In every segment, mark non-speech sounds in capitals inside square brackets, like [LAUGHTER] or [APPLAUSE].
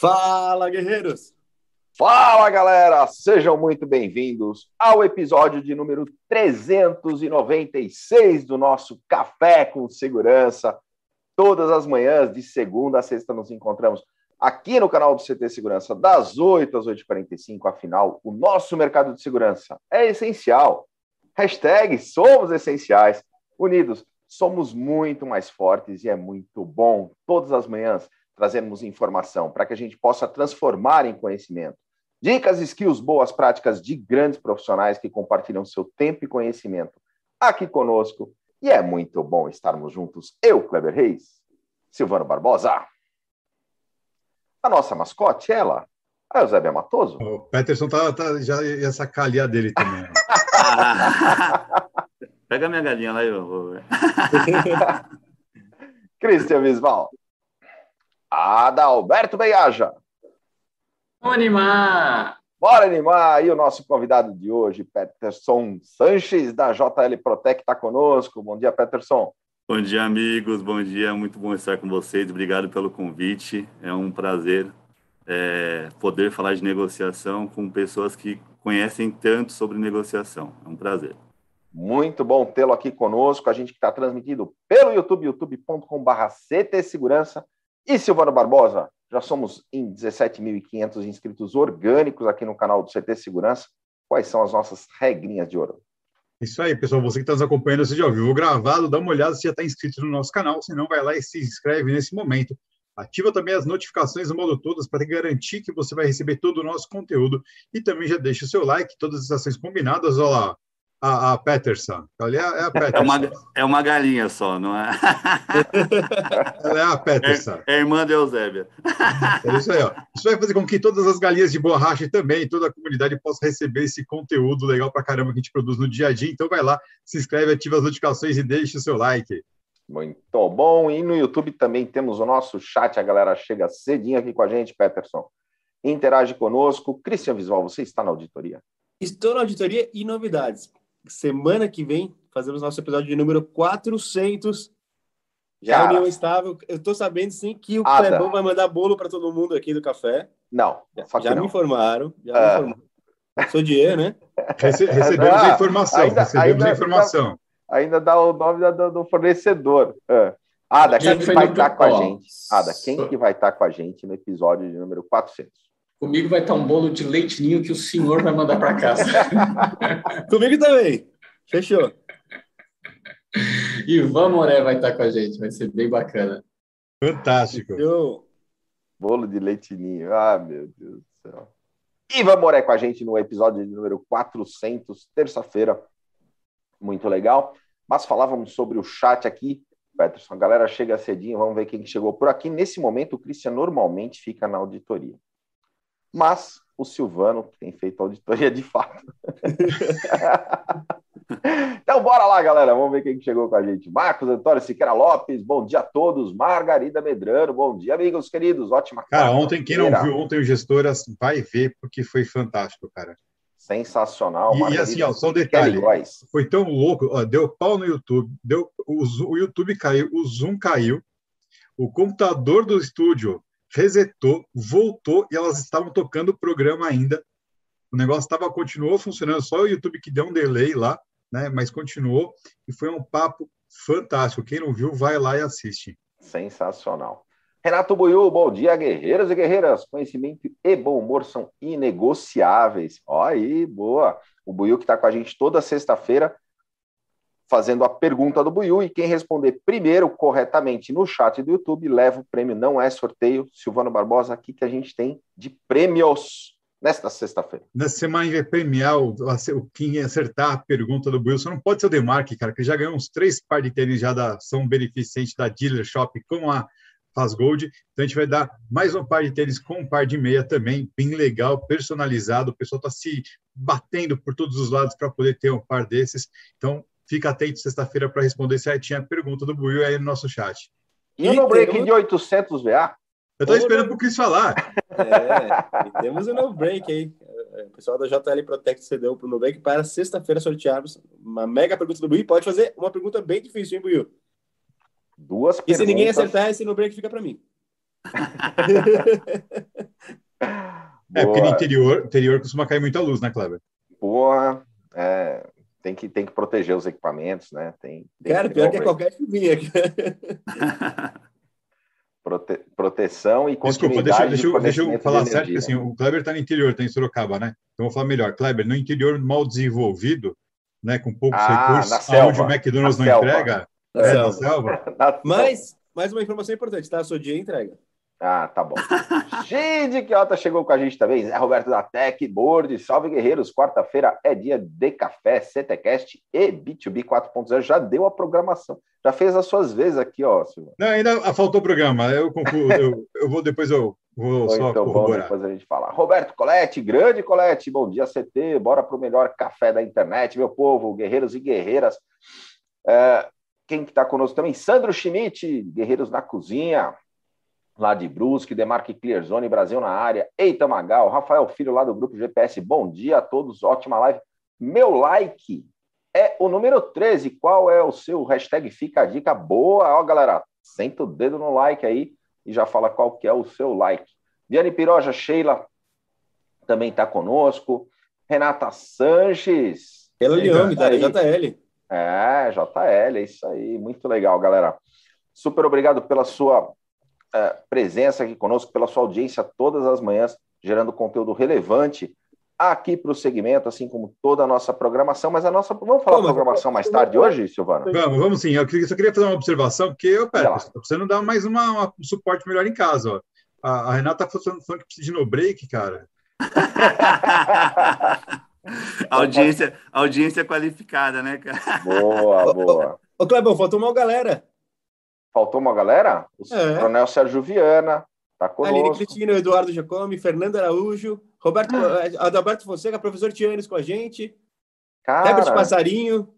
Fala, guerreiros! Fala, galera! Sejam muito bem-vindos ao episódio de número 396 do nosso Café com Segurança. Todas as manhãs, de segunda a sexta, nos encontramos aqui no canal do CT Segurança, das 8 às 8h45. Afinal, o nosso mercado de segurança é essencial. Hashtag somos essenciais. Unidos, somos muito mais fortes e é muito bom todas as manhãs trazermos informação para que a gente possa transformar em conhecimento. Dicas, skills, boas práticas de grandes profissionais que compartilham seu tempo e conhecimento aqui conosco. E é muito bom estarmos juntos. Eu, Kleber Reis, Silvano Barbosa. A nossa mascote, ela, a Eusébia Matoso. O Peterson tá, tá, já ia sacar ali a dele também. [LAUGHS] [LAUGHS] Pega minha galinha lá e eu vou. Cristian Visval. Adalberto Beiaja. Vamos animar! Bora animar! E o nosso convidado de hoje, Peterson Sanches, da JL Protec, está conosco. Bom dia, Peterson. Bom dia, amigos. Bom dia. Muito bom estar com vocês. Obrigado pelo convite. É um prazer é, poder falar de negociação com pessoas que conhecem tanto sobre negociação. É um prazer. Muito bom tê-lo aqui conosco. A gente que está transmitido pelo YouTube, youtube.com.br CT Segurança. E Silvano Barbosa, já somos em 17.500 inscritos orgânicos aqui no canal do CT Segurança. Quais são as nossas regrinhas de ouro? Isso aí, pessoal. Você que está nos acompanhando, você já ouviu o gravado, dá uma olhada se já está inscrito no nosso canal. Se não, vai lá e se inscreve nesse momento. Ativa também as notificações no modo todas para garantir que você vai receber todo o nosso conteúdo. E também já deixa o seu like, todas as ações combinadas. Olha lá, a, a Peterson. Ali é, é a Peterson. É uma, é uma galinha só, não é? [LAUGHS] Ela é a Peterson. É, é irmã de Eusébia. É isso aí, ó. Isso vai fazer com que todas as galinhas de borracha e também toda a comunidade possa receber esse conteúdo legal pra caramba que a gente produz no dia a dia. Então vai lá, se inscreve, ativa as notificações e deixe o seu like. Muito bom. E no YouTube também temos o nosso chat. A galera chega cedinho aqui com a gente, Peterson. Interage conosco. Cristian Visual, você está na auditoria? Estou na auditoria e novidades semana que vem fazemos nosso episódio de número 400. Já Cara, estável. Eu tô sabendo sim que o Clebão vai mandar bolo para todo mundo aqui do café. Não, já, já me informaram. Já me é. informaram. Sou Dier, né? [LAUGHS] Rece recebemos ah, a informação. Ainda, recebemos ainda, a informação. Ainda, ainda, dá o nome do, do fornecedor. É. Ada, quem que vai estar tá com a gente? Ada, quem que vai estar tá com a gente no episódio de número 400? Comigo vai estar um bolo de leite ninho que o senhor vai mandar para casa. [LAUGHS] Comigo também. Fechou. Ivan Moré vai estar com a gente, vai ser bem bacana. Fantástico. Eu... Bolo de leite ninho. Ah, meu Deus do céu. Ivan Moré com a gente no episódio de número 400, terça-feira. Muito legal. Mas falávamos sobre o chat aqui. Peterson, a galera chega cedinho, vamos ver quem chegou por aqui. Nesse momento, o Christian normalmente fica na auditoria mas o Silvano, tem feito auditoria de fato. [LAUGHS] então, bora lá, galera. Vamos ver quem chegou com a gente. Marcos Antônio Siqueira Lopes, bom dia a todos. Margarida Medrano, bom dia, amigos queridos. Ótima Cara, ontem, quem não viu ontem o Gestoras vai ver, porque foi fantástico, cara. Sensacional. E, e assim, ó, só um detalhe. Foi tão louco, ó, deu pau no YouTube, deu, o, o YouTube caiu, o Zoom caiu, o computador do estúdio resetou, voltou e elas estavam tocando o programa ainda. O negócio estava continuou funcionando, só o YouTube que deu um delay lá, né? Mas continuou e foi um papo fantástico. Quem não viu, vai lá e assiste. Sensacional. Renato Buiu, bom dia, guerreiros e guerreiras. Conhecimento e bom humor são inegociáveis. Ó aí, boa. O Buiu que está com a gente toda sexta-feira fazendo a pergunta do Buiu e quem responder primeiro corretamente no chat do YouTube leva o prêmio. Não é sorteio. Silvano Barbosa, aqui que a gente tem de prêmios nesta sexta-feira. Nessa semana vai premiar o, o quem acertar a pergunta do. Só não pode ser o Demarque, cara, que já ganhou uns três par de tênis já da são beneficente da Dealer Shop com a Faz Gold. Então a gente vai dar mais um par de tênis com um par de meia também, bem legal, personalizado. O pessoal está se batendo por todos os lados para poder ter um par desses. Então Fica atento sexta-feira para responder se aí tinha pergunta do Buiu aí no nosso chat. E o no break de 800 VA? Eu estou esperando para o Cris falar. É, temos um novo break aí. O pessoal da JL Protect cedeu para o no break para sexta-feira sortearmos uma mega pergunta do Buiu. Pode fazer uma pergunta bem difícil, hein, Buiu? Duas e perguntas. E se ninguém acertar, esse no break fica para mim. [LAUGHS] É, porque no interior, interior costuma cair muita luz, né, Kleber? Porra, é, tem, que, tem que proteger os equipamentos, né? Tem, tem Cara, pior que é qualquer chuvinha. [LAUGHS] Prote, proteção e Desculpa, deixa, deixa, eu, deixa eu falar certo, porque assim, o Kleber está no interior, está em Sorocaba, né? Então vou falar melhor. Kleber, no interior mal desenvolvido, né, com poucos Ah, recursos, onde o McDonald's na não selva. entrega, Na é, selva. [LAUGHS] na selva, Mas, mais uma informação importante, tá? Seu dia entrega. Ah, tá bom. [LAUGHS] Gide Quiota chegou com a gente também. Zé Roberto da Tech Board. Salve, guerreiros. Quarta-feira é dia de café, CTCast e B2B 4.0. Já deu a programação. Já fez as suas vezes aqui, ó, Silvio. Não, ainda faltou o programa. Eu concluo, [LAUGHS] eu, eu vou depois eu vou Ou só então corroborar. depois a gente falar. Roberto Colete, grande Colete, bom dia, CT. Bora para o melhor café da internet, meu povo, guerreiros e guerreiras. É, quem que está conosco também? Sandro Schmidt, Guerreiros na Cozinha, lá de Brusque, Demarque Clearzone, Brasil na área. Eita Magal, Rafael Filho, lá do grupo GPS. Bom dia a todos, ótima live. Meu like é o número 13. Qual é o seu hashtag? Fica a dica boa. Ó, galera, senta o dedo no like aí e já fala qual que é o seu like. Diane Piroja, Sheila também está conosco. Renata Sanches. Ela Sim, Leão, da. JL. É, JL, é isso aí. Muito legal, galera. Super obrigado pela sua eh, presença aqui conosco, pela sua audiência todas as manhãs, gerando conteúdo relevante aqui para o segmento, assim como toda a nossa programação. Mas a nossa. Vamos falar Pô, mas- programação mais tarde hoje, Silvana? Vamos, vamos sim. Eu só queria fazer uma observação, porque eu. Peter, estou precisando dar mais uma, uma- um suporte melhor em casa. Ó. A, a Renata está falando, falando que precisa de no break, cara. [LAUGHS] audiência, audiência qualificada, né, cara? boa, boa. Ô, Clebão, faltou uma galera. Faltou uma galera? O É. Coronel Sérgio Viana tá Aline conosco. Cristina, Eduardo Giacomi, Fernando Araújo, Roberto, eh, Adalberto Fonseca, professor Tianes com a gente, Herbert Cara, Passarinho.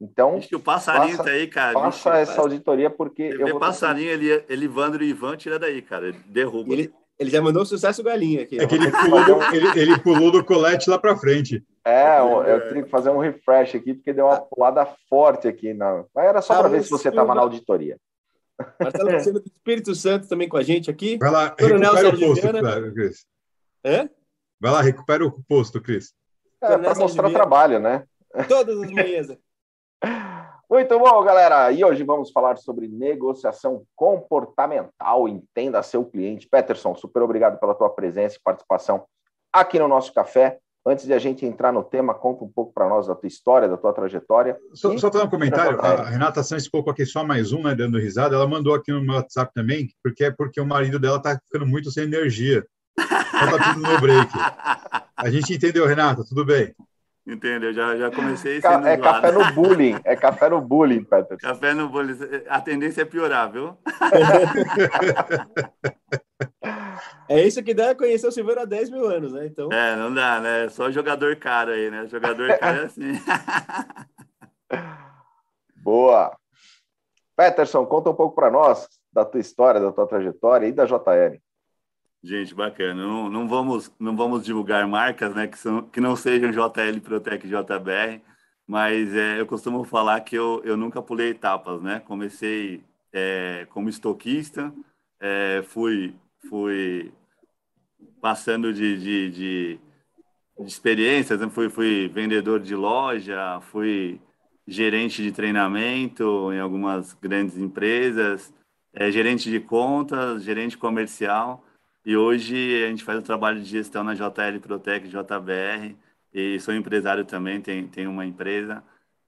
então Acho que o passarinho Faça- tá aí, cara. faça Bicho, essa auditoria, porque eu vou. passarinho, ele, Elivandro e Ivan, tira daí, cara. Derruba. Ele, ele já mandou sucesso galinha aqui. É que ele pulou, do, ele, ele pulou do colete lá para frente. É, eu, eu tenho que fazer um refresh aqui, porque deu uma pulada forte aqui. Na... Mas era só para ver se você estava na auditoria. Marcelo Luciano do Espírito Santo também com a gente aqui. Vai lá, Coronel recupera o posto, Viana. Cris. Hã? Vai lá, recupera o posto, Cris. É, para mostrar Viana. trabalho, né? Todas as manhãs. [LAUGHS] Muito bom, galera. E hoje vamos falar sobre negociação comportamental. Entenda seu cliente. Peterson, super obrigado pela tua presença e participação aqui no nosso café. Antes de a gente entrar no tema, conta um pouco para nós da tua história, da tua trajetória. Só, E- só fazer um comentário, a Renata Santos colocou aqui só mais um, né, dando risada. Ela mandou aqui no meu WhatsApp também, porque é porque o marido dela tá ficando muito sem energia. Então tá tudo no break. A gente entendeu, Renata, tudo bem. Entendeu? Já, já comecei sendo É zoado. café no bullying. É café no bullying, Peterson. Café no bolo. A tendência é piorar, viu? [LAUGHS] É isso que dá conhecer o Silveira há 10 mil anos, né? Então, É, não dá, né? Só jogador caro aí, né? Jogador [LAUGHS] caro é assim. [LAUGHS] Boa. Peterson, conta um pouco para nós da tua história, da tua trajetória e da JL. Gente, bacana. Não, não, vamos, não vamos divulgar marcas, né? Que, são, que não sejam JL, Protec JBR, mas é, eu costumo falar que eu, eu nunca pulei etapas, né? Comecei é, como estoquista, é, fui, fui passando de, de, de, de experiências, né? fui, fui vendedor de loja, fui gerente de treinamento em algumas grandes empresas, é, gerente de contas, gerente comercial. E hoje a gente faz o trabalho de gestão na JL Protec JBR e sou empresário também, tenho, tenho uma empresa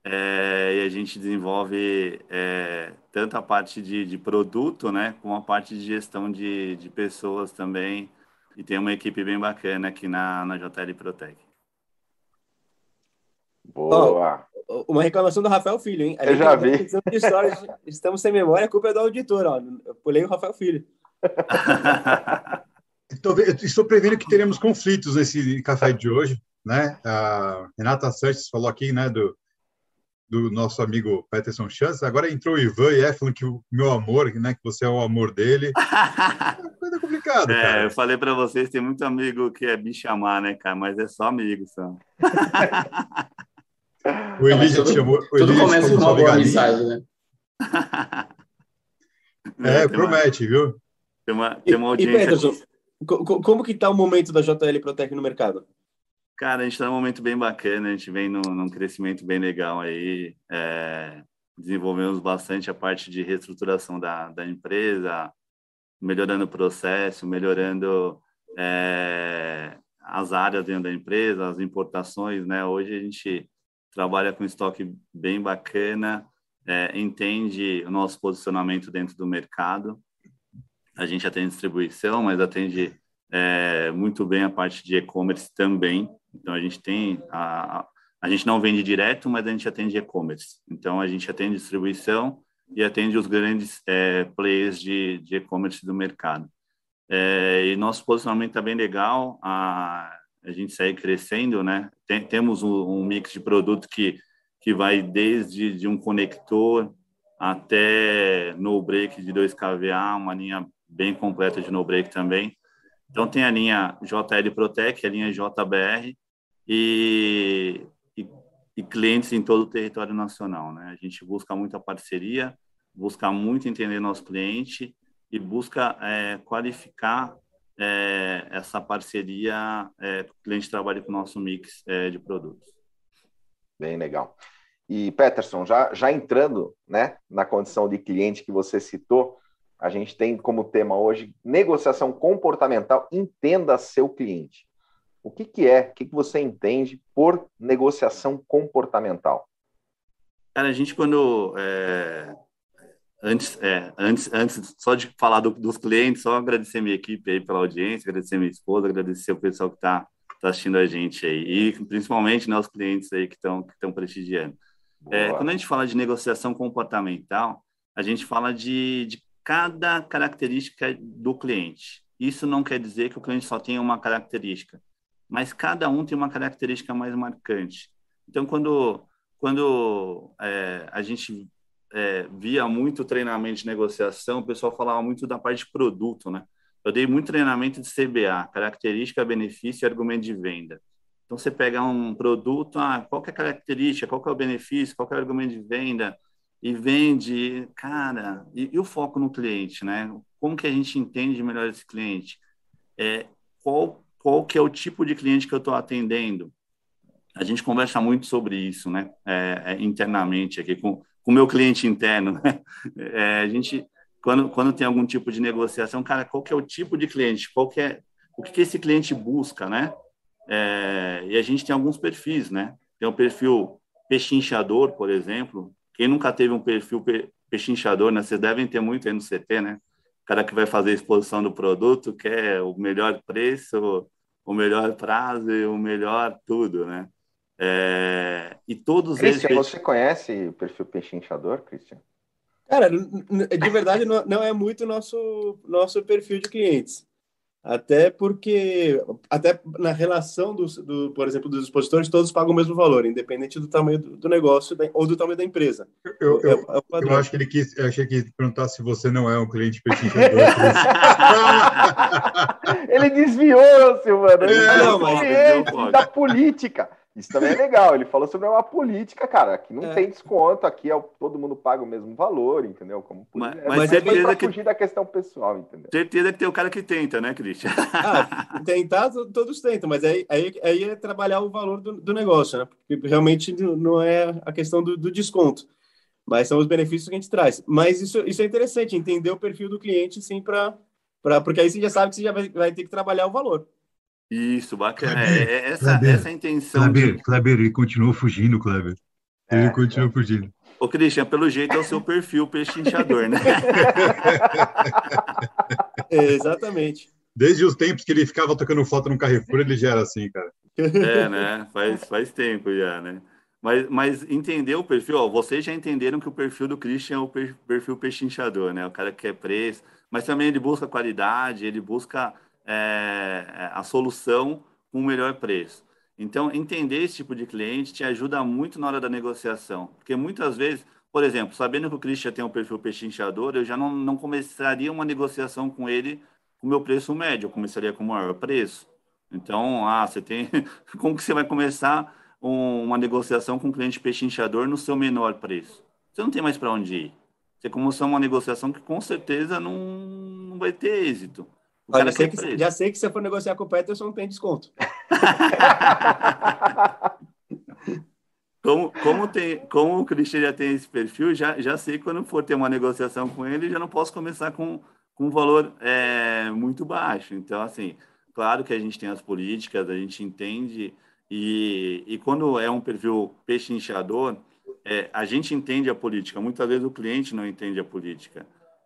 é, e a gente desenvolve é, tanto a parte de, de, produto, né, como a parte de gestão de, de pessoas também e tem uma equipe bem bacana aqui na, na JL Protec. Boa! Oh, uma reclamação do Rafael Filho, hein? A Eu já vi. De histórias, estamos sem memória, a culpa é do auditor, ó. Eu pulei o Rafael Filho. [LAUGHS] Estou, estou prevendo que teremos conflitos nesse café de hoje, né? A Renata Sanches falou aqui, né, do, do nosso amigo Peterson Chance. Agora entrou o Ivan e é falando que o meu amor, né, que você é o amor dele. É [LAUGHS] coisa complicada, é, cara. eu falei para vocês, tem muito amigo que é bichamar, né, cara? Mas é só amigo, só. [LAUGHS] O Elídio te chamou. O Tudo começa com uma boa amizade, né? [LAUGHS] É, promete, viu? Tem uma, tem uma E, audiência. Peterson, como que está o momento da JL Protec no mercado? Cara, a gente está num momento bem bacana, a gente vem num, num crescimento bem legal aí. É, desenvolvemos bastante a parte de reestruturação da, da empresa, melhorando o processo, melhorando é, as áreas dentro da empresa, as importações, né? Hoje a gente trabalha com estoque bem bacana, é, entende o nosso posicionamento dentro do mercado. A gente atende distribuição, mas atende é, muito bem a parte de e-commerce também. Então a gente tem a, a gente não vende direto, mas a gente atende e-commerce. Então a gente atende distribuição e atende os grandes é, players de e-commerce do mercado. É, e nosso posicionamento está bem legal. A, a gente segue crescendo, né? Tem, temos um, um, mix de produto que que vai desde de um conector até no break de 2 kVA, uma linha bem completa de no break também. Então tem a linha JL Protec, a linha JBR e, e, e, clientes em todo o território nacional. Né? A gente busca muita parceria, busca muito entender nosso cliente e busca é, qualificar é, essa parceria é, que o cliente trabalhe com o nosso mix é, de produtos. Bem legal. E Peterson, já, já entrando né, na condição de cliente que você citou, a gente tem como tema hoje negociação comportamental. Entenda seu cliente. O que, que é? O que, que você entende por negociação comportamental? Cara, a gente quando é, antes, é, antes, antes só de falar do, dos clientes, só agradecer minha equipe aí pela audiência, agradecer minha esposa, agradecer o pessoal que está tá assistindo a gente aí e principalmente né, os clientes aí que estão que prestigiando. É, quando a gente fala de negociação comportamental, a gente fala de, de cada característica do cliente. Isso não quer dizer que o cliente só tenha uma característica, mas cada um tem uma característica mais marcante. Então, quando, quando é, a gente é, via muito treinamento de negociação, o pessoal falava muito da parte de produto, né? Eu dei muito treinamento de CBA, característica, benefício e argumento de venda. Então, você pega um produto, ah, qual é a característica, qual é o benefício, qual é o argumento de venda, e vende, cara, e, e, o foco no cliente, né? Como que a gente entende melhor esse cliente? É, qual, qual que é o tipo de cliente que eu estou atendendo? A gente conversa muito sobre isso, né? É, é, internamente aqui com o meu cliente interno, né? [LAUGHS] É, a gente, quando, quando tem algum tipo de negociação, cara, qual que é o tipo de cliente? Qual que é, o que, que esse cliente busca, né? É, e a gente tem alguns perfis, né? Tem o perfil pechinchador, por exemplo, quem nunca teve um perfil pechinchador, né? Vocês devem ter muito aí no CT, né? O cara que vai fazer a exposição do produto quer o melhor preço, o melhor prazo e o melhor tudo, né? É... E todos Christian, eles... você conhece o perfil pechinchador, Christian? Cara, de verdade [LAUGHS] não é muito nosso nosso perfil de clientes. Até porque, até na relação, do, do, por exemplo, dos expositores, todos pagam o mesmo valor, independente do tamanho do, do negócio ou do tamanho da empresa. Eu, eu, é, é eu acho que ele quis, eu achei que ele perguntar se você não é um cliente pechinchador. [LAUGHS] ele desviou, Silvano. Ele é, não, mas da política. Isso também é legal. Ele falou sobre uma política, cara. Aqui não é. tem desconto, aqui é, todo mundo paga o mesmo valor, entendeu? Como mas, é, mas certeza que fugir da questão pessoal, entendeu? Certeza que tem o cara que tenta, né, Cristian? Ah, [LAUGHS] tentar, todos tentam, mas aí, aí, aí é trabalhar o valor do, do negócio, né? Porque realmente não é a questão do, do, desconto, mas são os benefícios que a gente traz. Mas isso, isso é interessante, entender o perfil do cliente, sim, para porque aí você já sabe que você já vai, vai ter que trabalhar o valor. Isso, bacana. Kleber, é, é essa, Kleber, essa é a intenção. Kleber, de... Kleber, ele continuou fugindo, Kleber. Ele é, continuou é. fugindo. Ô, Christian, pelo jeito é o seu perfil pechinchador, né? [LAUGHS] é, exatamente. Desde os tempos que ele ficava tocando foto no Carrefour, ele já era assim, cara. É, né? Faz, faz tempo já, né? Mas, mas entender o perfil, ó, vocês já entenderam que o perfil do Christian é o perfil pechinchador, né? O cara que quer preço, mas também ele busca qualidade, ele busca é, é, a solução com o melhor preço. Então, entender esse tipo de cliente te ajuda muito na hora da negociação, porque muitas vezes, por exemplo, sabendo que o Christian tem um perfil pechinchador, eu já não, não começaria uma negociação com ele com o meu preço médio, eu começaria com o maior preço. Então, ah, você tem. [LAUGHS] Como que você vai começar um, uma negociação com um cliente pechinchador no seu menor preço? Você não tem mais para onde ir. Você começou uma negociação que com certeza não, não vai ter êxito. Olha, sei que, já sei que se eu for negociar com o Peterson, não tem desconto. [LAUGHS] como, como, tem, como o Christian já tem esse perfil, já, já sei que quando for ter uma negociação com ele, já não posso começar com, com um valor é, muito baixo. Então, assim, claro que a gente tem as políticas, a gente entende, e, e quando é um perfil peixe-inchador, é, a gente entende a política. Muitas vezes o cliente não entende a política.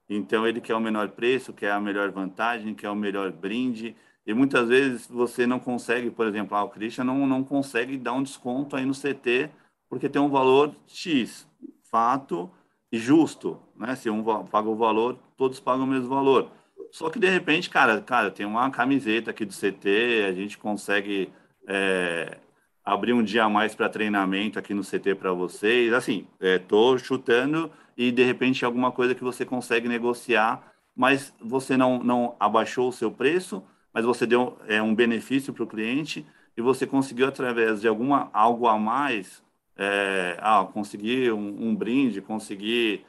Então, ele quer o menor preço, quer a melhor vantagem, quer o melhor brinde. E muitas vezes você não consegue, por exemplo, ah, o Christian não, não consegue dar um desconto aí no CT porque tem um valor X, fato e justo, né? Se um paga o valor, todos pagam o mesmo valor. Só que de repente, cara, cara, tem uma camiseta aqui do CT, a gente consegue é, abrir um dia a mais para treinamento aqui no CT para vocês. Assim, estou é, chutando e de repente alguma coisa que você consegue negociar, mas você não, não abaixou o seu preço, mas você deu é, um benefício para o cliente e você conseguiu através de alguma algo a mais, é, ah, conseguir um, um brinde, conseguir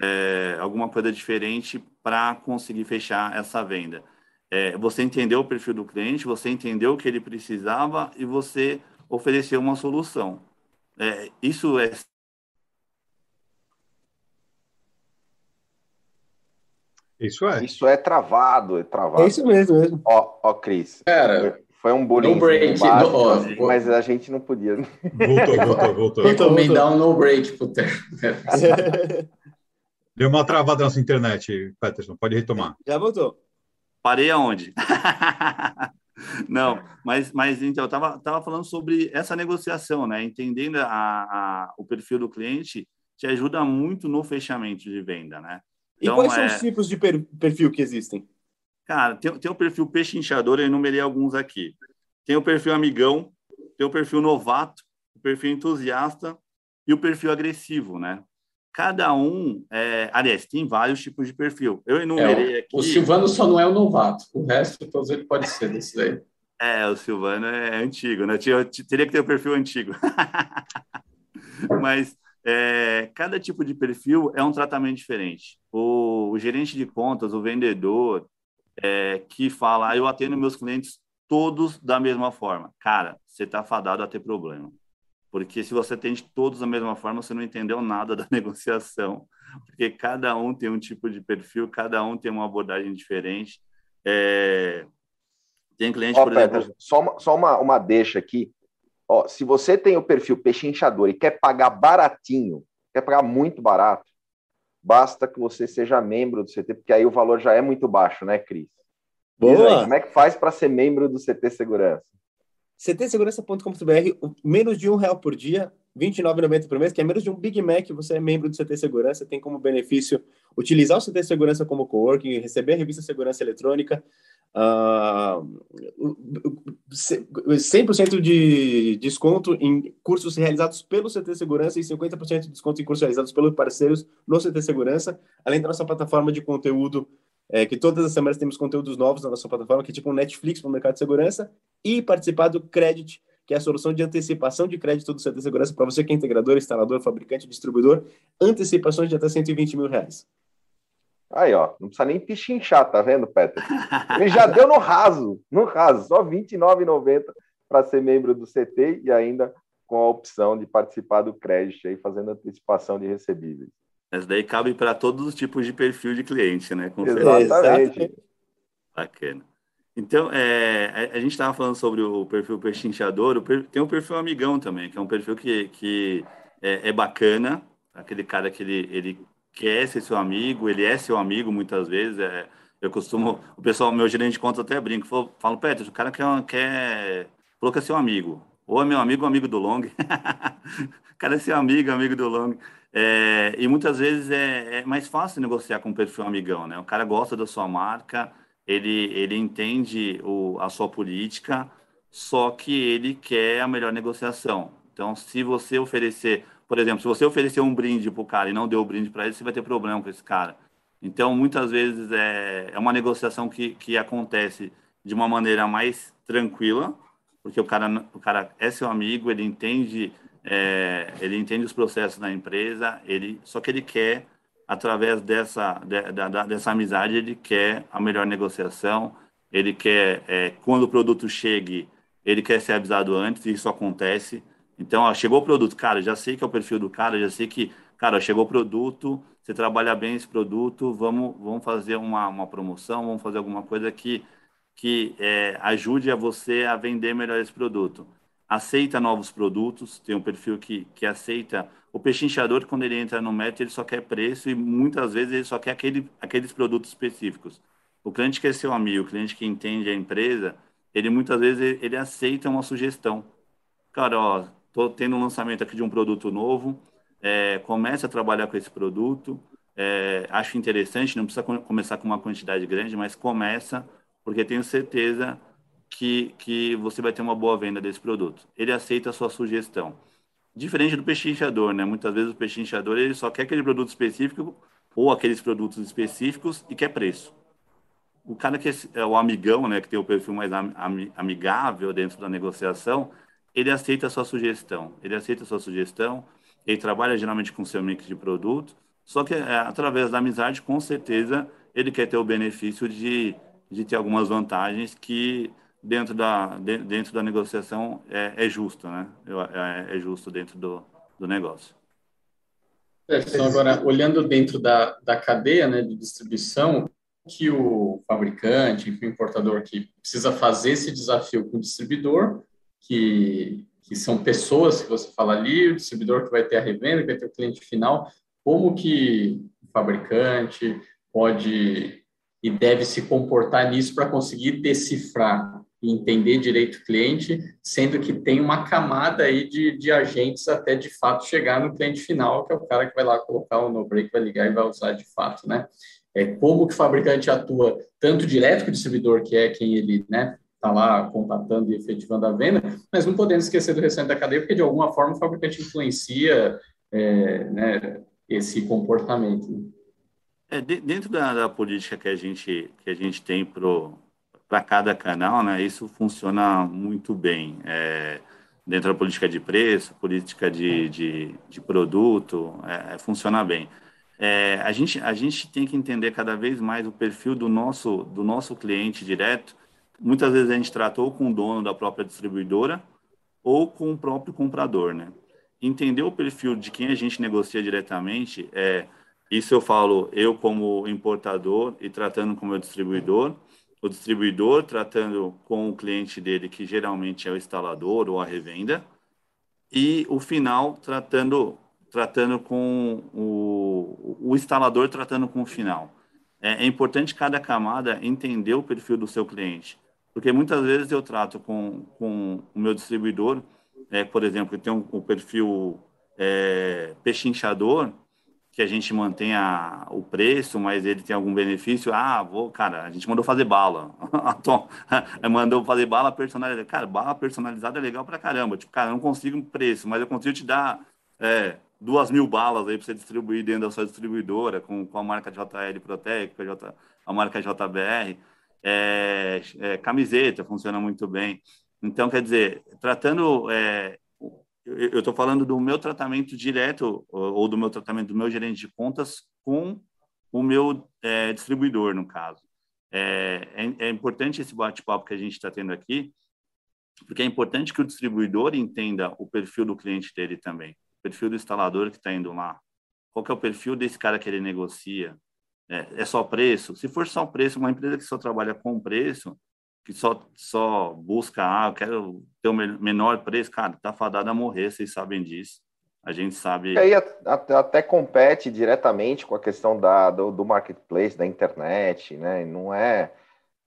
é, alguma coisa diferente para conseguir fechar essa venda. É, você entendeu o perfil do cliente, você entendeu o que ele precisava e você ofereceu uma solução. É, isso é Isso é. Isso é travado, é travado. É isso mesmo, mesmo. Ó, ó, Cris. Cara, foi um bullying. No break, baixo, no, ó, mas a gente não podia. Voltou, voltou, voltou. Recomendar um no break pro [LAUGHS] Deu uma travada na sua internet, Peterson. Pode retomar. Já voltou. Parei aonde? [LAUGHS] Não, mas, mas então, eu estava tava falando sobre essa negociação, né? Entendendo a, a, o perfil do cliente te ajuda muito no fechamento de venda, né? Então, e quais é... são os tipos de per, perfil que existem? Cara, tem, tem o perfil peixe inchador, eu enumerei alguns aqui. Tem o perfil amigão, tem o perfil novato, o perfil entusiasta e o perfil agressivo, né? Cada um, é, aliás, tem vários tipos de perfil. Eu enumerei é, aqui. O Silvano só não é o novato, o resto todos ele pode ser desse daí. [LAUGHS] É, o Silvano é antigo, né? Eu teria que ter o perfil antigo. [LAUGHS] Mas é, cada tipo de perfil é um tratamento diferente. O, o gerente de contas, o vendedor, é, que fala, ah, eu atendo meus clientes todos da mesma forma. Cara, você está fadado a ter problema. Porque se você atende todos da mesma forma, você não entendeu nada da [LAUGHS] negociação. Porque cada um tem um tipo de perfil, cada um tem uma abordagem diferente. É... Tem cliente, oh, por Pedro, exemplo... Só uma, só uma, uma deixa aqui. Ó, se você tem o perfil peixe inchador e quer pagar baratinho, quer pagar muito barato, basta que você seja membro do CT, porque aí o valor já é muito baixo, né, Cris? Boa. Aí, como é que faz para ser membro do CT Segurança? ctsegurança.com.br, menos de um real por dia, R$ 29,90 por mês, que é menos de um Big Mac, você é membro do CT Segurança, tem como benefício utilizar o CT Segurança como coworking, receber a revista Segurança Eletrônica, uh, 100% de desconto em cursos realizados pelo CT Segurança e 50% de desconto em cursos realizados pelos parceiros no CT Segurança, além da nossa plataforma de conteúdo é, que todas as semanas temos conteúdos novos na nossa plataforma, que é tipo um Netflix para o mercado de segurança, e participar do Credit, que é a solução de antecipação de crédito do CT Segurança para você que é integrador, instalador, fabricante, distribuidor, antecipações de até 120 mil reais. Aí, ó, não precisa nem pichinchar, tá vendo, Peter? Ele já deu no raso, no raso, só R$ 29,90 para ser membro do CT e ainda com a opção de participar do crédito aí, fazendo antecipação de recebíveis. Essa daí cabe para todos os tipos de perfil de cliente, né? Com Exatamente. Bacana. Então, é, a, gente estava falando sobre o perfil pechinchador, tem o perfil amigão também, que é um perfil que, que é, é, bacana, aquele cara que ele, ele quer ser seu amigo, ele é seu amigo muitas vezes, é, eu costumo, o pessoal, meu gerente de conta até brinca, falo, falo o cara quer, quer, falou que é seu amigo, ou é meu amigo amigo do Long, [LAUGHS] o cara é seu amigo, amigo do Long, é, e muitas vezes é, é, mais fácil negociar com o perfil amigão, né? O cara gosta da sua marca, ele, ele entende o, a sua política, só que ele quer a melhor negociação. Então, se você oferecer, por exemplo, se você oferecer um brinde para o cara e não deu o brinde para ele, você vai ter problema com esse cara. Então, muitas vezes é, é uma negociação que, que acontece de uma maneira mais tranquila, porque o cara, o cara é seu amigo, ele entende é, ele entende os processos da empresa, ele só que ele quer através dessa de, da, dessa amizade ele quer a melhor negociação, ele quer, é, quando o produto chegue, ele quer ser avisado antes, e isso acontece. Então, ó, chegou o produto, cara, já sei que é o perfil do cara, já sei que, cara, chegou o produto, você trabalha bem esse produto, vamos, vamos fazer uma, uma promoção, vamos fazer alguma coisa que, que é, ajude a você a vender melhor esse produto. Aceita novos produtos, tem um perfil que, que aceita. O pechinchador, quando ele entra no método, ele só quer preço e muitas vezes ele só quer aquele, aqueles produtos específicos. O cliente que é seu amigo, o cliente que entende a empresa, ele muitas vezes ele, ele aceita uma sugestão. Cara, ó, tô tendo um lançamento aqui de um produto novo, é, comece a trabalhar com esse produto, é, acho interessante, não precisa começar com uma quantidade grande, mas começa, porque tenho certeza que, que você vai ter uma boa venda desse produto. Ele aceita a sua sugestão. Diferente do pechinchador, né? Muitas vezes o pechinchador ele só quer aquele produto específico ou aqueles produtos específicos e quer preço. O cara que é, é o amigão, né, que tem o perfil mais amigável dentro da negociação, ele aceita a sua sugestão. Ele aceita a sua sugestão, ele trabalha geralmente com seu mix de produto, só que é, através da amizade, com certeza, ele quer ter o benefício de, de ter algumas vantagens que dentro da, de, dentro da negociação é, é justo, né? É, é, justo dentro do, do negócio. Então, agora, olhando dentro da, da cadeia né, de distribuição, que o fabricante, enfim, o importador que precisa fazer esse desafio com o distribuidor, que, que são pessoas que você fala ali, o distribuidor que vai ter a revenda, que vai ter o cliente final, como que o fabricante pode e deve se comportar nisso para conseguir decifrar e entender direito o cliente, sendo que tem uma camada aí de, de agentes até de fato chegar no cliente final, que é o cara que vai lá colocar o no-break, vai ligar e vai usar de fato, né? É como que o fabricante atua tanto direto com o distribuidor, que é quem ele, né, está lá contatando e efetivando a venda, mas não podendo esquecer do restante da cadeia, porque de alguma forma o fabricante influencia é, né, esse comportamento. É, dentro da, da, política que a gente que a gente tem para cada canal, né, isso funciona muito bem. É, dentro da política de preço, política de, de, de produto, é, é funciona bem. É, a, gente, a gente tem que entender cada vez mais o perfil do nosso, do nosso cliente direto. Muitas vezes a gente tratou com o dono da própria distribuidora ou com o próprio comprador, né? Entender o perfil de quem a gente negocia diretamente é isso eu falo eu como importador e tratando com o meu distribuidor, o distribuidor tratando com o cliente dele, que geralmente é o instalador ou a revenda, e o final tratando tratando com o, o instalador tratando com o final. É, é, importante cada camada entender o perfil do seu cliente, porque muitas vezes eu trato com, com o meu distribuidor, é, por exemplo, que tem um, um perfil é, pechinchador, que a gente mantenha o preço, mas ele tem algum benefício. Ah, vou, cara, a gente mandou fazer bala. [LAUGHS] [LAUGHS] mandou fazer bala personalizada. Cara, bala personalizada é legal pra caramba. Tipo, cara, eu não consigo um preço, mas eu consigo te dar é, duas mil balas aí para você distribuir dentro da sua distribuidora, com, com a marca JL Protec, a, J, a marca JBR. É, é, camiseta funciona muito bem. Então, quer dizer, tratando é, eu estou falando do meu tratamento direto ou do meu tratamento do meu gerente de contas com o meu é, distribuidor, no caso. É, é, é importante esse bate-papo que a gente está tendo aqui, porque é importante que o distribuidor entenda o perfil do cliente dele também, o perfil do instalador que está indo lá. Qual é o perfil desse cara que ele negocia? É, é só preço? Se for só preço, uma empresa que só trabalha com preço, que só, só busca, ah, eu quero ter o menor preço, cara, tá fadado a morrer, vocês sabem disso. A gente sabe. E aí até, até compete diretamente com a questão da, do, do, marketplace, da internet, né? Não é.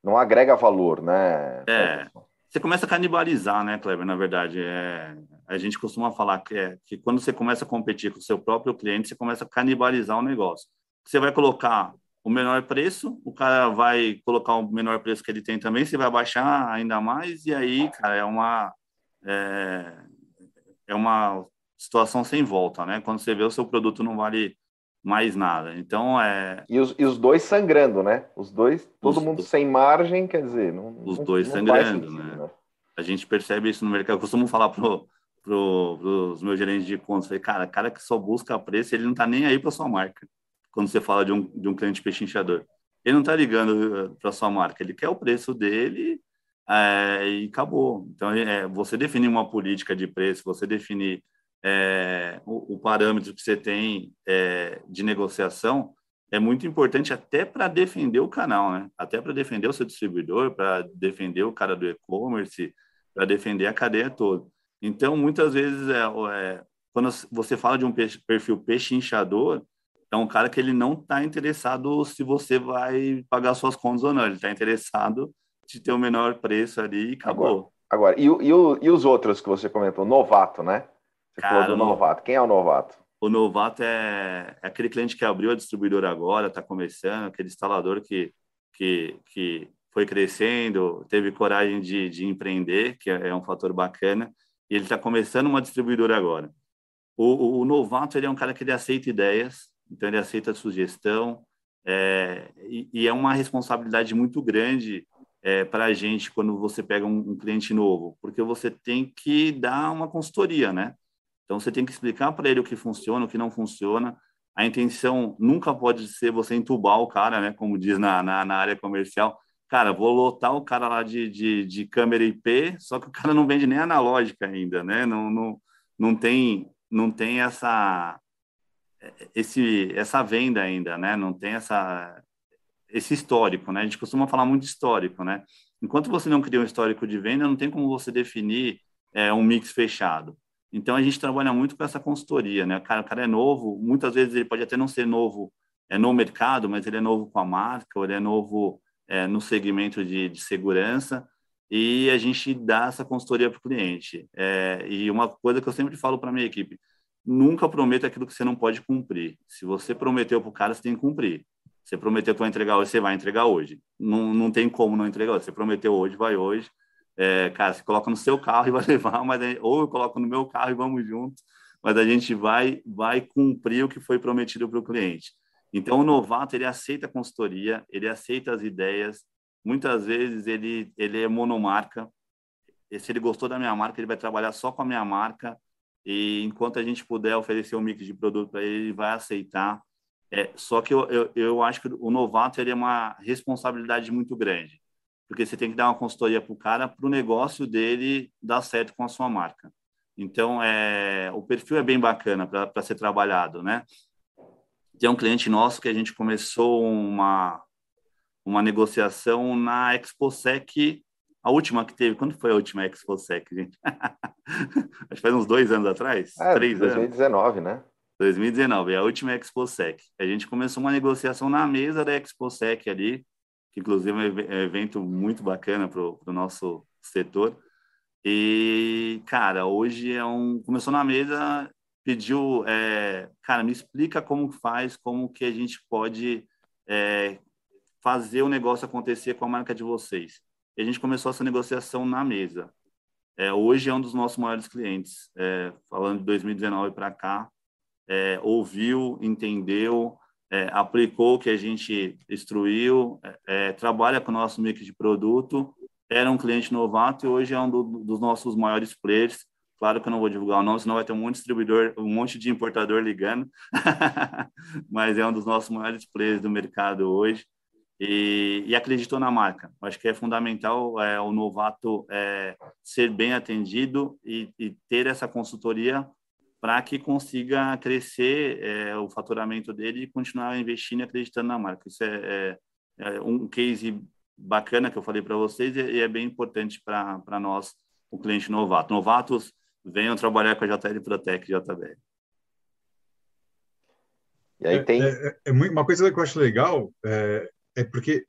Não agrega valor, né? É. Você começa a canibalizar, né, Kleber? Na verdade, é, a gente costuma falar que, é, que quando você começa a competir com o seu próprio cliente, você começa a canibalizar o negócio. Você vai colocar o menor preço, o cara vai colocar o menor preço que ele tem também, você vai baixar ainda mais, e aí, cara, é uma, é, é uma situação sem volta, né? Quando você vê o seu produto não vale mais nada. Então, é... E os, e os dois sangrando, né? Os dois, todo os, mundo sem margem, quer dizer... Não, os dois não sangrando, sentido, né? né? A gente percebe isso no mercado. Eu costumo falar pro, pro, pros meus gerentes de contas, falei, cara, cara que só busca preço, ele não tá nem aí para sua marca quando você fala de um, de um cliente pechinchador. ele não está ligando para sua marca, ele quer o preço dele é, e acabou. Então, é, você definir uma política de preço, você definir é, o, o, parâmetro que você tem de negociação é muito importante até para defender o canal, né? Até para defender o seu distribuidor, para defender o cara do e-commerce, para defender a cadeia toda. Então, muitas vezes, é, é, quando você fala de um perfil peixe inchador, é um cara que ele não está interessado se você vai pagar suas contas ou não. Ele está interessado de ter o menor preço ali e acabou. Agora, agora e, e, e, os outros que você comentou? Novato, né? Você cara, falou do novato. Quem é o novato? O novato é, é aquele cliente que abriu a distribuidora agora, está começando, aquele instalador que, que, que foi crescendo, teve coragem de, de empreender, que é, é um fator bacana, e ele está começando uma distribuidora agora. O, o, o, novato ele é um cara que ele aceita ideias, então ele aceita sugestão, é, e, e, é uma responsabilidade muito grande é, para a gente quando você pega um, um, cliente novo, porque você tem que dar uma consultoria, né? Então você tem que explicar para ele o que funciona, o que não funciona. A intenção nunca pode ser você entubar o cara, né? Como diz na, na, na área comercial cara, vou lotar o cara lá de, de, de, câmera IP, só que o cara não vende nem analógica ainda, né? Não, não, não tem não tem essa esse essa venda ainda, né? Não tem essa esse histórico, né? A gente costuma falar muito histórico, né? Enquanto você não cria um histórico de venda, não tem como você definir é, um mix fechado. Então a gente trabalha muito com essa consultoria, né? O cara, o cara é novo, muitas vezes ele pode até não ser novo é no mercado, mas ele é novo com a marca, ou ele é novo é, no segmento de, de, segurança e a gente dá essa consultoria para o cliente. É, e uma coisa que eu sempre falo para a minha equipe, nunca prometa aquilo que você não pode cumprir. Se você prometeu para o cara, você tem que cumprir. Você prometeu que vai entregar hoje, você vai entregar hoje. Não, não tem como não entregar hoje. Você prometeu hoje, vai hoje. É, cara, você coloca no seu carro e vai [LAUGHS] levar, mas ou eu coloco no meu carro e vamos juntos, mas a gente vai vai cumprir o que foi prometido para o cliente. Então, o novato, ele aceita a consultoria, ele aceita as ideias, muitas vezes ele, ele é monomarca, e se ele gostou da minha marca, ele vai trabalhar só com a minha marca, e enquanto a gente puder oferecer um mix de produto para ele, ele vai aceitar. É, só que eu, eu, eu acho que o novato ele é uma responsabilidade muito grande, porque você tem que dar uma consultoria para o cara, para o negócio dele dar certo com a sua marca. Então, é, o perfil é bem bacana para ser trabalhado, né? Tem um cliente nosso que a gente começou uma, uma negociação na ExpoSec, a última que teve. Quando foi a última ExpoSec, gente? [LAUGHS] Acho que faz uns dois anos atrás? É, três 2019, anos. né? 2019, é a última ExpoSec. A gente começou uma negociação na mesa da ExpoSec ali, que inclusive é um evento muito bacana para o nosso setor. E, cara, hoje é um. Começou na mesa pediu, é, cara, me explica como faz, como que a gente pode é, fazer o negócio acontecer com a marca de vocês. E a gente começou essa negociação na mesa. É, hoje é um dos nossos maiores clientes, é, falando de 2019 para cá, é, ouviu, entendeu, é, aplicou o que a gente instruiu, trabalha com o nosso mix de produto, era um cliente novato e hoje é um do, dos nossos maiores players Claro que eu não vou divulgar o nome, senão vai ter um monte de distribuidor, um monte de importador ligando. [LAUGHS] Mas é um dos nossos maiores players do mercado hoje. E, e acreditou na marca. Acho que é fundamental é, o novato é, ser bem atendido e, e, ter essa consultoria para que consiga crescer é, o faturamento dele e continuar investindo e acreditando na marca. Isso é, é, é um case bacana que eu falei para vocês e é bem importante para nós, o cliente novato. Novatos venham trabalhar com a JL Protec e JBL. E aí tem... É, é, é, uma coisa que eu acho legal é, é, porque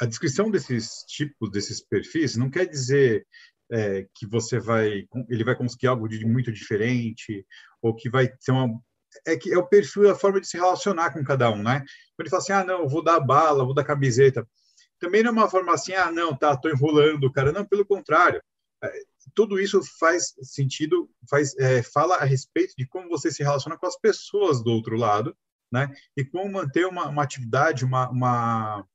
a descrição desses tipos, desses perfis, não quer dizer é, que você vai, ele vai conseguir algo de muito diferente ou que vai ser uma é que é o perfil, a forma de se relacionar com cada um, né? Quando ele fala assim, ah, não, eu vou dar bala, vou dar camiseta. Também não é uma forma assim, ah, não, tá, tô enrolando cara. Não, pelo contrário tudo isso faz sentido, faz, é, fala a respeito de como você se relaciona com as pessoas do outro lado, né? E como manter uma, uma atividade, uma, uma,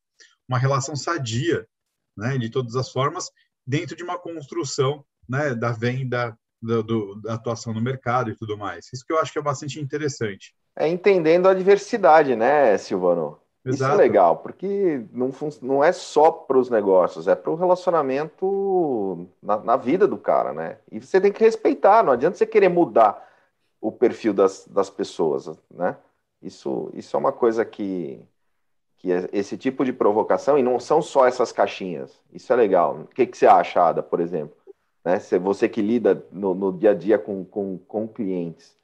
uma relação sadia, né? De todas as formas, dentro de uma construção, né? Da venda, do, do, da atuação no mercado e tudo mais. Isso que eu acho que é bastante interessante. É entendendo a diversidade, né, Silvano? Isso é legal, porque não, não é só para os negócios, é para o relacionamento na, na, vida do cara, né? E você tem que respeitar, não adianta você querer mudar o perfil das, das pessoas, né? Isso, isso é uma coisa que, que é esse tipo de provocação, e não são só essas caixinhas, isso é legal. O que, que você acha, Ada, por exemplo? Né? Você que lida no, no dia a dia com, com, com clientes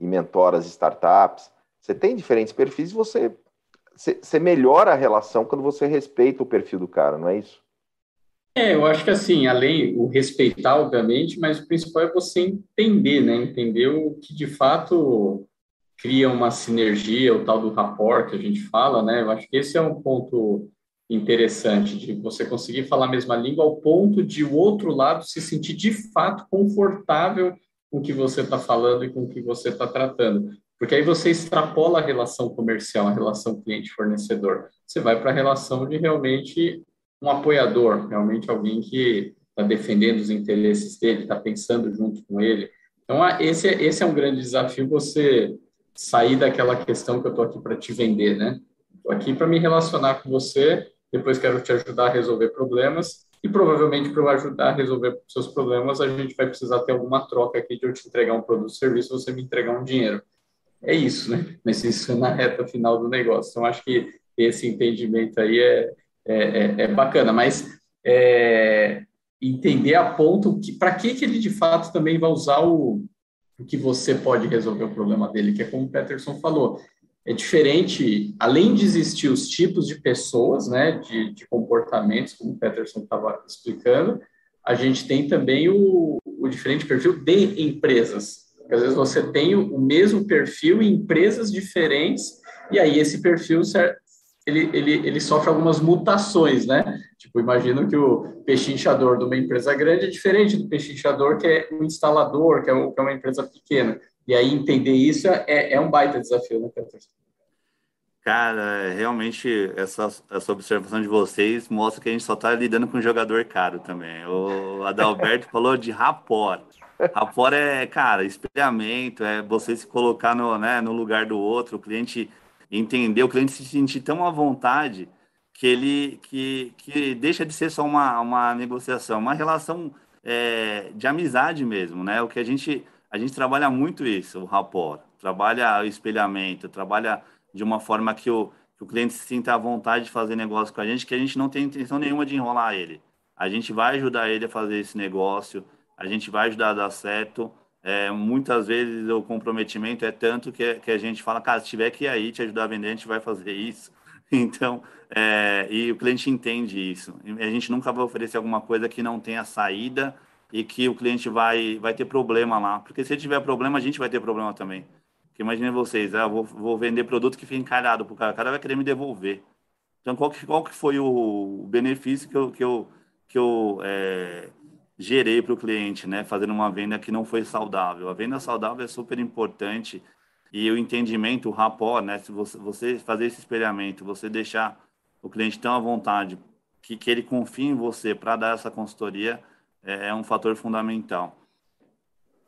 e mentora as startups, você tem diferentes perfis e você você melhora a relação quando você respeita o perfil do cara, não é isso? É, eu acho que assim, além o respeitar, obviamente, mas o principal é você entender, né? Entender o que de fato cria uma sinergia, o tal do rapport que a gente fala, né? Eu acho que esse é um ponto interessante de você conseguir falar a mesma língua ao ponto de o outro lado se sentir de fato confortável com o que você está falando e com o que você está tratando. Porque aí você extrapola a relação comercial, a relação cliente-fornecedor. Você vai para a relação de realmente um apoiador, realmente alguém que está defendendo os interesses dele, está pensando junto com ele. Então, esse, é, esse é um grande desafio, você sair daquela questão que eu estou aqui para te vender, né? Estou aqui para me relacionar com você, depois quero te ajudar a resolver problemas, e provavelmente para eu ajudar a resolver seus problemas, a gente vai precisar ter alguma troca aqui de eu te entregar um produto ou serviço, você me entregar um dinheiro é isso, né? [LAUGHS] Mas isso é na reta final do negócio. Então, acho que esse entendimento aí é, é, é, é bacana, mas é, entender a ponto que para que, que ele de fato também vai usar o, o que você pode resolver o problema dele, que é como o Peterson falou. É diferente, além de existir os tipos de pessoas, né, de, de comportamentos, como o Peterson estava explicando, a gente tem também o, o diferente perfil de empresas. Porque às vezes você tem o mesmo perfil em empresas diferentes, e aí esse perfil ele, ele, ele sofre algumas mutações, né? Tipo, imagino que o pechinchador de uma empresa grande é diferente do pechinchador que é um instalador, que é, que é uma empresa pequena. E aí entender isso é, é um baita desafio, né, Peterson? Cara, realmente essa, essa observação de vocês mostra que a gente só está lidando com um jogador caro também. O Adalberto [LAUGHS] falou de rapport. Rapport é, cara, espelhamento, é você se colocar no, né, no lugar do outro, o cliente entender, o cliente se sentir tão à vontade que ele que, que deixa de ser só uma, uma negociação, uma relação é, de amizade mesmo, né? O que a gente a gente trabalha muito isso, o rapport, trabalha o espelhamento, trabalha de uma forma que o, que o cliente se sinta à vontade de fazer negócio com a gente, que a gente não tem intenção nenhuma de enrolar ele. A gente vai ajudar ele a fazer esse negócio, a gente vai ajudar a dar certo. É, muitas vezes o comprometimento é tanto que, que a gente fala, cara, se tiver que ir aí te ajudar a vender, a gente vai fazer isso. [LAUGHS] Então, é, e o cliente entende isso. A gente nunca vai oferecer alguma coisa que não tenha saída e que o cliente vai, vai ter problema lá. Porque se tiver problema, a gente vai ter problema também. Porque imagine vocês, ah, vou, vou vender produto que fica encalhado para o cara, o cara vai querer me devolver. Então, qual que, qual que foi o benefício que eu, que eu, que eu é, gerei para o cliente, né? Fazendo uma venda que não foi saudável. A venda saudável é super importante e o entendimento, o rapport, né? Se você, você fazer esse espelhamento, você deixar o cliente tão à vontade que, que ele confie em você para dar essa consultoria é, é, um fator fundamental.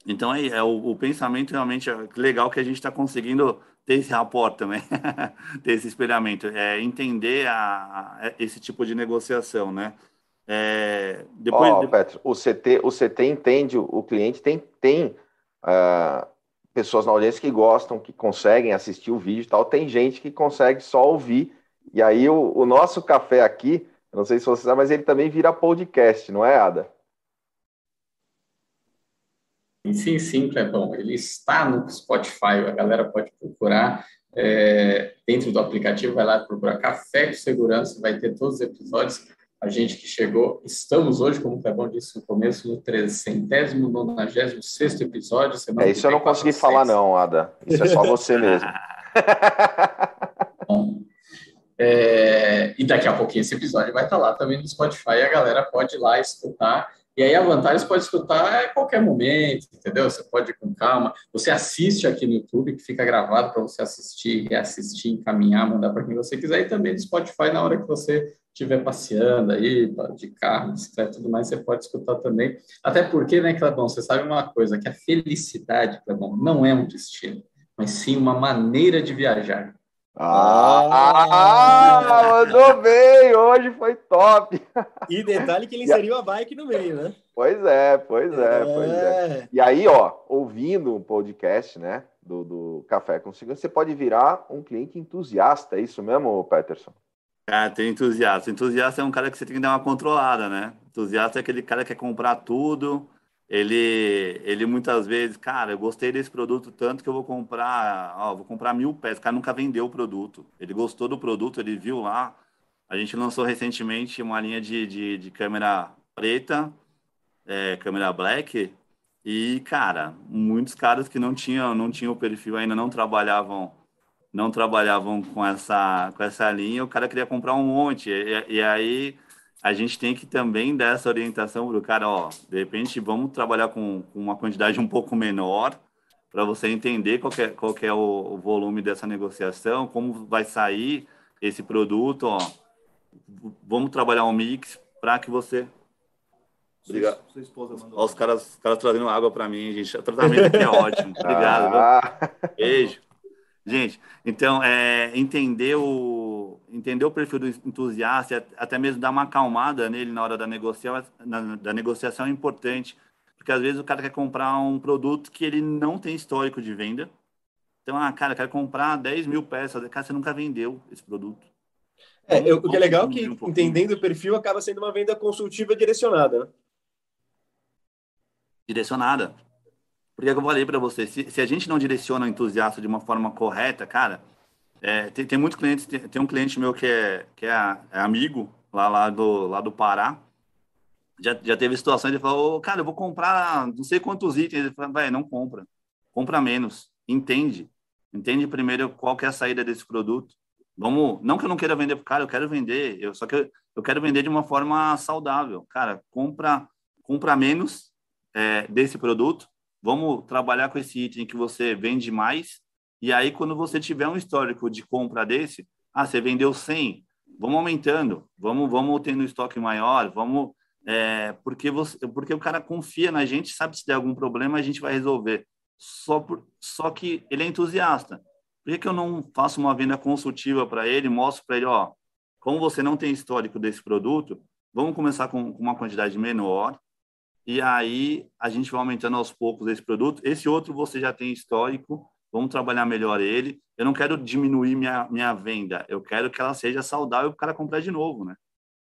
Então, é, é o, o, pensamento realmente é legal que a gente está conseguindo ter esse rapport também, [LAUGHS] ter esse espelhamento, é entender a, a, esse tipo de negociação, né? É, depois, oh, Petro, o CT, o CT entende o, cliente, tem, tem uh, pessoas na audiência que gostam, que conseguem assistir o vídeo e tal, tem gente que consegue só ouvir, e aí o, o nosso café aqui, não sei se você sabe, mas ele também vira podcast, não é, Ada? Sim, sim, Clebão. Ele está no Spotify, a galera pode procurar é, dentro do aplicativo, vai lá procurar Café com Segurança, vai ter todos os episódios a gente que chegou. Estamos hoje, como o Clebão disse no começo, no 396 episódio. É, isso eu não consegui falar, não, Ada. Isso é só você mesmo. Bom, é, e daqui a pouquinho esse episódio vai estar lá também no Spotify. A galera pode ir lá escutar e aí a vantagem você pode escutar a qualquer momento, entendeu? Você pode ir com calma. Você assiste aqui no YouTube, que fica gravado para você assistir, reassistir, encaminhar, mandar para quem você quiser. E também no Spotify, na hora que você estiver passeando aí, de carro, bicicleta e tudo mais, você pode escutar também. Até porque, né, Clebão, você sabe uma coisa, que a felicidade, Clebão, não é um destino, mas sim uma maneira de viajar. Ah, ah, mandou bem! Hoje foi top! E detalhe que ele inseriu a bike no meio, né? Pois é, pois é, é, pois é. E aí, ó, ouvindo um podcast, né, do, do Café com Segurança, você pode virar um cliente entusiasta, é isso mesmo, Peterson? Ah, tem entusiasta. Entusiasta é um cara que você tem que dar uma controlada, né? Entusiasta é aquele cara que quer comprar tudo, ele, ele muitas vezes, cara, eu gostei desse produto tanto que eu vou comprar, ó, vou comprar mil peças. O cara nunca vendeu o produto. Ele gostou do produto, ele viu lá. A gente lançou recentemente uma linha de, de, de câmera preta, é, câmera black, e, cara, muitos caras que não tinham, não tinham o perfil ainda, não trabalhavam não trabalhavam com essa, com essa linha, o cara queria comprar um monte. E, e aí a gente tem que também dar essa orientação para o cara, ó, de repente vamos trabalhar com, com uma quantidade um pouco menor para você entender qual é, qual é o, o, volume dessa negociação, como vai sair esse produto, ó. Vamos trabalhar um mix para que você Obrigado. Sua, esposa mandou. Ó, os caras, os caras trazendo água para mim, gente. O tratamento aqui é [LAUGHS] ótimo. Obrigado. Ah. Beijo. Gente, então, é, entender, o, entender o perfil do entusiasta, até mesmo dar uma acalmada nele na hora da, negocia, na, da negociação é importante, porque às vezes o cara quer comprar um produto que ele não tem histórico de venda. Então, ah, cara, quer comprar 10 mil peças, cara, você nunca vendeu esse produto. É, eu, o que é legal é que, um entendendo o perfil, acaba sendo uma venda consultiva direcionada, né? Direcionada. Porque é que eu falei para você, se, se, a gente não direciona o entusiasta de uma forma correta, cara, é, tem, tem muitos clientes, tem, tem, um cliente meu que é, que é, é, amigo lá, lá, do, lá do Pará, já, já teve situação, ele falou, cara, eu vou comprar não sei quantos itens, ele falou, vai, não compra, compra menos, entende, entende primeiro qual que é a saída desse produto, vamos, não que eu não queira vender para cara, eu quero vender, eu, só que eu, eu quero vender de uma forma saudável, cara, compra, compra menos é, desse produto, vamos trabalhar com esse item que você vende mais, e aí quando você tiver um histórico de compra desse, ah, você vendeu 100, vamos aumentando, vamos, vamos tendo um estoque maior, vamos, é, porque, você, porque o cara confia na gente, sabe se der algum problema, a gente vai resolver. Só, por, só que ele é entusiasta. Por que, que eu não faço uma venda consultiva para ele, mostro para ele, ó, como você não tem histórico desse produto, vamos começar com, com uma quantidade menor, e aí a gente vai aumentando aos poucos esse produto. Esse outro você já tem histórico, vamos trabalhar melhor ele. Eu não quero diminuir minha, minha venda, eu quero que ela seja saudável para o cara comprar de novo, né?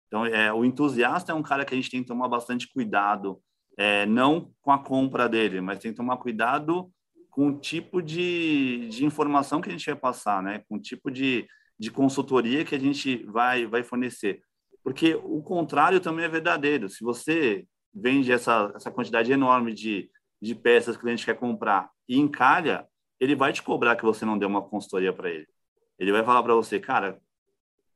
Então, é, o entusiasta é um cara que a gente tem que tomar bastante cuidado, é, não com a compra dele, mas tem que tomar cuidado com o tipo de, de informação que a gente vai passar, né? Com o tipo de, de consultoria que a gente vai, vai fornecer. Porque o contrário também é verdadeiro. Se você vende essa, essa quantidade enorme de, de peças que o cliente quer comprar e encalha, ele vai te cobrar que você não deu uma consultoria para ele. Ele vai falar para você, cara,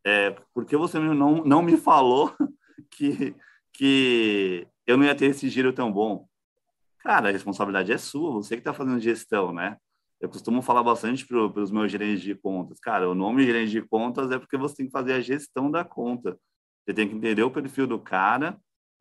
é, por que você não, não me falou [LAUGHS] que, que eu não ia ter esse giro tão bom? Cara, a responsabilidade é sua, você que está fazendo gestão, né? Eu costumo falar bastante para os meus gerentes de contas. Cara, o nome gerente de contas é porque você tem que fazer a gestão da conta. Você tem que entender o perfil do cara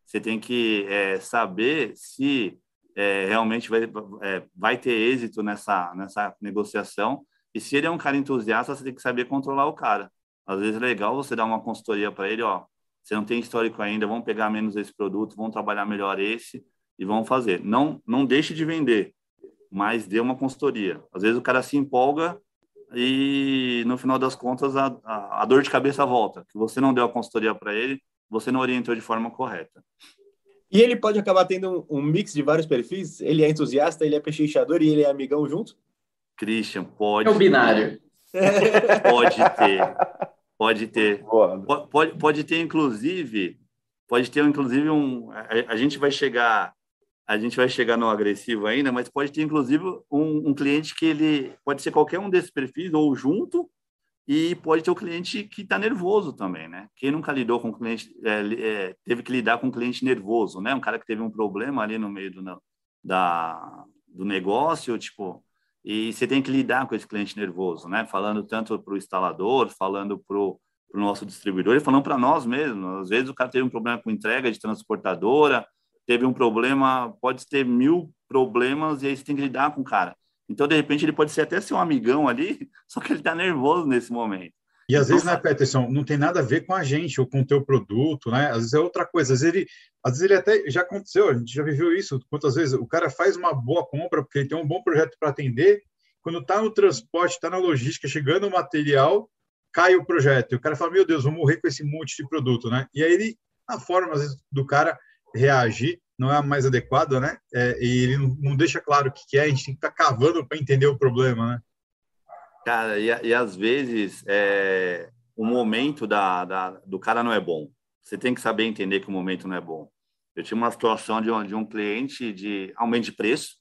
você tem que é, saber se é, realmente vai, é, vai ter êxito nessa, nessa negociação. E se ele é um cara entusiasta, você tem que saber controlar o cara. Às vezes é legal você dar uma consultoria para ele, ó, você não tem histórico ainda, vamos pegar menos esse produto, vamos trabalhar melhor esse e vamos fazer. Não, não deixe de vender, mas dê uma consultoria. Às vezes o cara se empolga e no final das contas a, a, a dor de cabeça volta, que você não deu a consultoria para ele, você não orientou de forma correta. E ele pode acabar tendo um, um mix de vários perfis? Ele é entusiasta, ele é pechinchador e ele é amigão junto? Christian, pode. É o binário. Pode ter. Pode ter. Pode, pode ter, inclusive, pode ter, inclusive, um. A, a, gente vai chegar. A gente vai chegar no agressivo ainda, mas pode ter, inclusive, um, um cliente que ele pode ser qualquer um desses perfis, ou junto, e pode ter o cliente que está nervoso também, né? Quem nunca lidou com cliente, é, é, teve que lidar com um cliente nervoso, né? Um cara que teve um problema ali no meio do, da, do negócio, tipo, e você tem que lidar com esse cliente nervoso, né? Falando tanto para o instalador, falando para o nosso distribuidor e falando para nós mesmos. Às vezes o cara teve um problema com entrega de transportadora, teve um problema, pode ter mil problemas e aí você tem que lidar com o cara. Então, de repente, ele pode ser até ser um amigão ali, [LAUGHS] só que ele está nervoso nesse momento. E às vezes, né, Peterson, não tem nada a ver com a gente ou com o teu produto, né? Às vezes é outra coisa. Às vezes ele, às vezes ele até já aconteceu, a gente já viveu isso. Quantas vezes o cara faz uma boa compra porque ele tem um bom projeto para atender, quando está no transporte, está na logística, chegando o material, cai o projeto. E o cara fala: Meu Deus, vou morrer com esse monte de produto, né? E aí ele, a forma às vezes, do cara reagir não é a mais adequada, né? É, e ele não, deixa claro o que, é, a gente tem que estar tá cavando para entender o problema, né? Cara, e, e às vezes é, o momento da, da, do cara não é bom. Você tem que saber entender que o momento não é bom. Eu tinha uma situação de um, de um cliente de aumento de preço.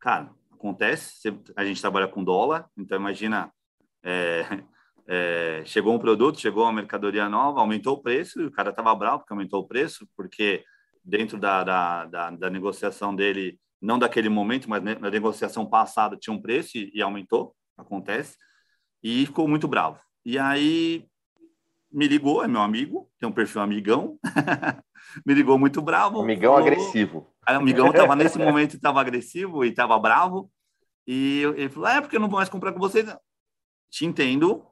Cara, acontece, a gente trabalha com dólar, então imagina, é, é, chegou um produto, chegou uma mercadoria nova, aumentou o preço, e o cara estava bravo porque aumentou o preço, porque dentro da, da, da, da, negociação dele, não daquele momento, mas na negociação passada tinha um preço e, e aumentou acontece, e ficou muito bravo. E aí me ligou, é meu amigo, tem um perfil amigão, [LAUGHS] me ligou muito bravo. Amigão falou, agressivo. Aí, amigão estava nesse momento estava agressivo e estava bravo, e ele falou: é porque eu não vou mais comprar com vocês. Te entendo,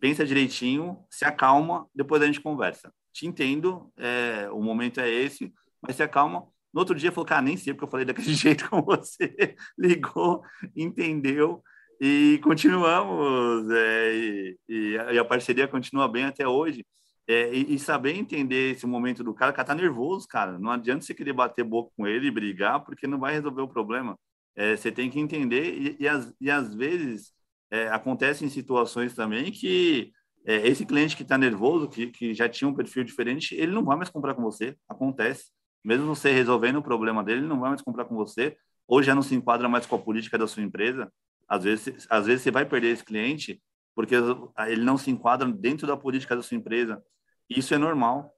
pensa direitinho, se acalma, depois a gente conversa. Te entendo, é, o momento é esse, mas se acalma. No outro dia falou, cara, nem sei porque eu falei daquele [LAUGHS] jeito com você. Ligou, entendeu e continuamos, é, e, e, a parceria continua bem até hoje. É, e, e, saber entender esse momento do cara, o cara tá nervoso, cara. Não adianta você querer bater boca com ele e brigar, porque não vai resolver o problema. É, você tem que entender, e, e, as, e às vezes é, acontecem situações também que é, esse cliente que está nervoso, que, que já tinha um perfil diferente, ele não vai mais comprar com você. Acontece. Mesmo você resolvendo o problema dele, ele não vai mais comprar com você, ou já não se enquadra mais com a política da sua empresa. Às vezes, às vezes você vai perder esse cliente porque ele não se enquadra dentro da política da sua empresa. Isso é normal.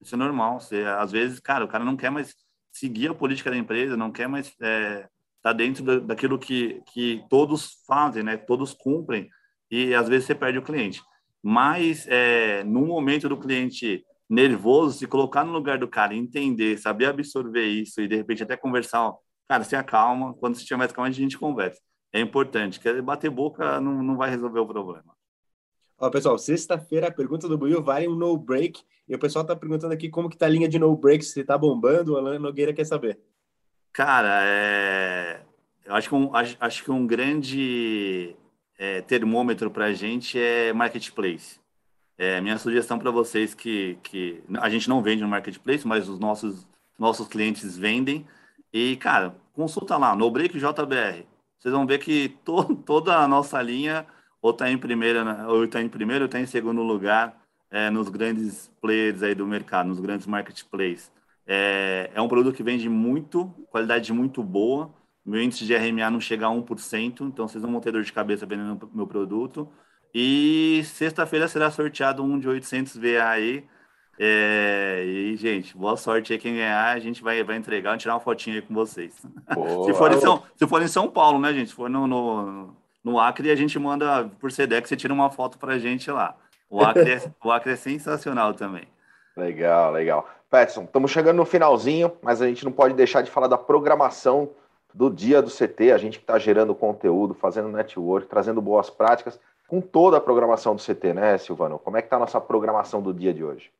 Isso é normal. Você, às vezes, cara, o cara não quer mais seguir a política da empresa, não quer mais estar é, tá dentro daquilo que, que todos fazem, né? Todos cumprem e às vezes você perde o cliente. Mas é, no momento do cliente nervoso, se colocar no lugar do cara, entender, saber absorver isso e de repente até conversar, ó, cara, se acalma, quando você tiver mais calma a gente conversa é importante. Quer bater boca não, não vai resolver o problema. Ó, pessoal, sexta-feira a pergunta do Buiu vale um no break. E o pessoal tá perguntando aqui como que tá a linha de no break, se tá bombando, o Alan Nogueira quer saber. Cara, é... eu acho que um, acho, acho que um grande é, termômetro para a gente é marketplace. É, minha sugestão para vocês que, que a gente não vende no marketplace, mas os nossos, nossos clientes vendem. E, cara, consulta lá, no break JBR vocês vão ver que to, [LAUGHS] toda a nossa linha ou está em primeira, né, ou está em primeiro, ou está em segundo lugar é, nos grandes players aí do mercado, nos grandes marketplaces. É, é um produto que vende muito, qualidade muito boa. Meu índice de RMA não chega a 1%, então vocês não vão ter dor de cabeça vendendo meu produto. E sexta-feira será sorteado um de 800 VA aí, é, e, gente, boa sorte aí quem ganhar, a gente vai, vai entregar, tirar uma fotinha aí com vocês. se, for em São, se for em São Paulo, né, gente? Se for no, no, no Acre, a gente manda por Sedex, você tira uma foto pra gente lá. O Acre é, o Acre é sensacional também. Legal, legal. Petson, estamos chegando no finalzinho, mas a gente não pode deixar de falar da programação do dia do CT, a gente que está gerando conteúdo, fazendo network, trazendo boas práticas, com toda a programação do CT, né, Silvano? Como é que está a nossa programação do dia de hoje?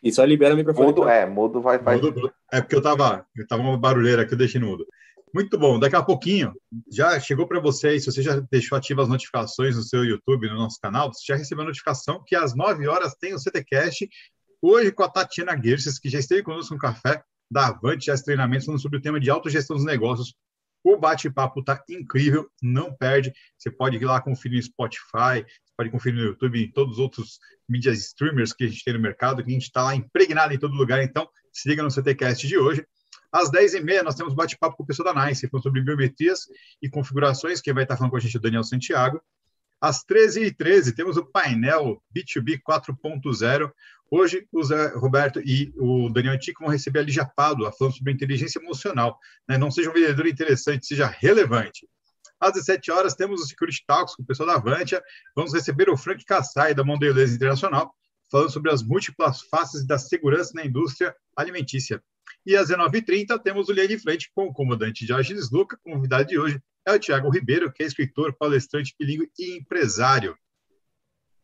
E só libera o microfone. Mudo, é, mudo vai. vai... Mudo, é porque eu tava, eu tava uma barulheira aqui, eu deixei no mudo. Muito bom. Daqui a pouquinho, já chegou para vocês, se você já deixou ativas as notificações no seu YouTube, no nosso canal, você já recebeu a notificação que às 9 horas tem o CTCast, hoje com a Tatiana Gerses, que já esteve conosco no café da Avante, já treinamentos falando sobre o tema de autogestão dos negócios. O bate-papo tá incrível, não perde. Você pode ir lá conferir no Spotify, pode conferir no YouTube, em todos os outros mídias streamers que a gente tem no mercado, que a gente está lá impregnado em todo lugar. Então, se liga no CTCast de hoje. Às 10h30, nós temos bate-papo com o pessoal da NICE, falando sobre biometrias e configurações. Quem vai estar falando com a gente é o Daniel Santiago. Às 13h13, temos o painel B2B 4.0. Hoje, o Zé Roberto e o Daniel Tico vão receber a Pádua, falando sobre inteligência emocional. Né? Não seja um vendedor interessante, seja relevante. Às 17 horas, temos o Security Talks com o pessoal da Avantia. Vamos receber o Frank Kassai, da Mondelez Internacional, falando sobre as múltiplas faces da segurança na indústria alimentícia. E às 19h30 temos o Linha de Frente com o comandante Diógenes Luca. Convidado de hoje é o Tiago Ribeiro, que é escritor, palestrante, bilíngue e empresário.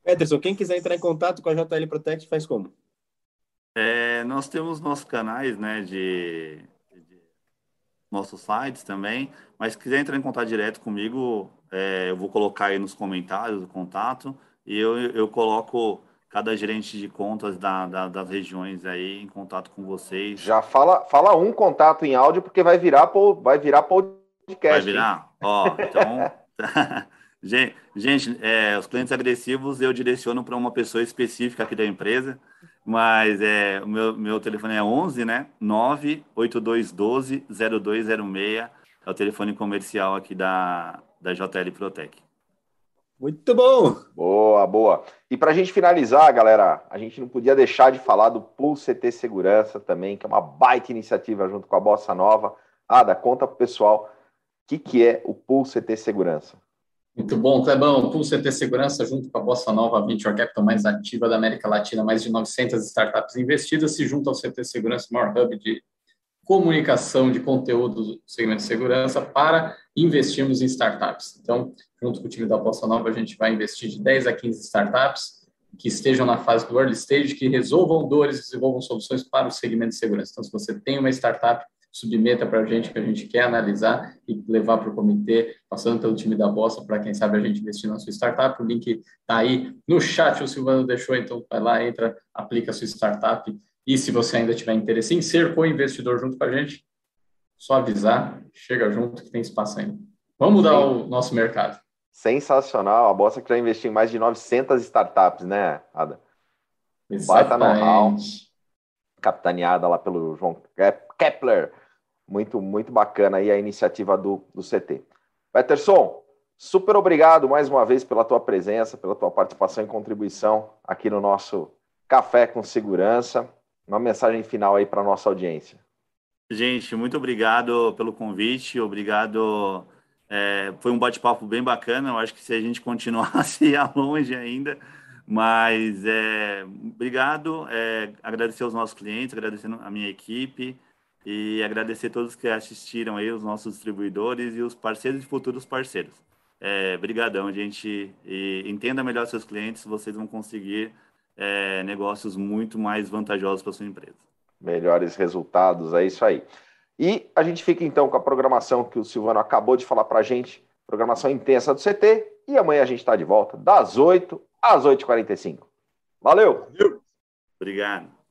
Peterson, quem quiser entrar em contato com a JL Protect faz como? É, nós temos nossos canais, né, de, de, nossos sites também, mas se quiser entrar em contato direto comigo, é, eu vou colocar aí nos comentários o contato e eu, eu coloco cada gerente de contas da, da, das regiões aí em contato com vocês. Já fala, fala um contato em áudio, porque vai virar, vai virar podcast. Vai virar? Ó, então. [LAUGHS] gente, é, os clientes agressivos eu direciono para uma pessoa específica aqui da empresa, mas é, o meu, meu telefone é 11, né? 98212 0206. É o telefone comercial aqui da, da JL Protec. Muito bom! Boa, boa. E para a gente finalizar, galera, a gente não podia deixar de falar do Pool CT Segurança também, que é uma baita iniciativa junto com a Bossa Nova. Ada, conta para o pessoal que, que é o Pool CT Segurança. Muito bom, Clebão. Pool CT Segurança, junto com a Bossa Nova, Venture Capital mais ativa da América Latina, mais de 900 startups investidas, se junta ao CT Segurança, o maior hub de comunicação de conteúdo do segmento de segurança para investirmos em startups. Então, junto com o time da Bossa Nova, a gente vai investir de 10 a 15 startups que estejam na fase do early stage, que resolvam dores, desenvolvam soluções para o segmento de segurança. Então, se você tem uma startup, submeta para a gente, que a gente quer analisar e levar para o comitê, passando pelo time da Bossa, para quem sabe a gente investir na sua startup. O link está aí no chat, o Silvano deixou, então vai lá, entra, aplica a sua startup e se você ainda tiver interesse em ser co-investidor junto com a gente, só avisar, chega junto que tem espaço ainda. Vamos mudar Sim. o nosso mercado. Sensacional. A Bossa que já investiu em mais de 900 startups, né, Ada? Baita know-how. Capitaneada lá pelo João Kepler. Muito, muito bacana aí a iniciativa do, do CT. Peterson, super obrigado mais uma vez pela tua presença, pela tua participação e contribuição aqui no nosso Café com Segurança uma mensagem final aí para a nossa audiência. Gente, muito obrigado pelo convite, obrigado. É, foi um bate-papo bem bacana. Eu acho que se a gente continuasse [LAUGHS] ia longe ainda, mas é, obrigado. É, agradecer aos nossos clientes, agradecer a minha equipe e agradecer a todos que assistiram aí, os nossos distribuidores e os parceiros e futuros parceiros. É, brigadão, gente. E entenda melhor seus clientes, vocês vão conseguir é, negócios muito mais vantajosos para sua empresa. Melhores resultados, é isso aí. E a gente fica então com a programação que o Silvano acabou de falar para a gente, programação intensa do CT, e amanhã a gente está de volta, das 8 às 8h45. Valeu! Obrigado.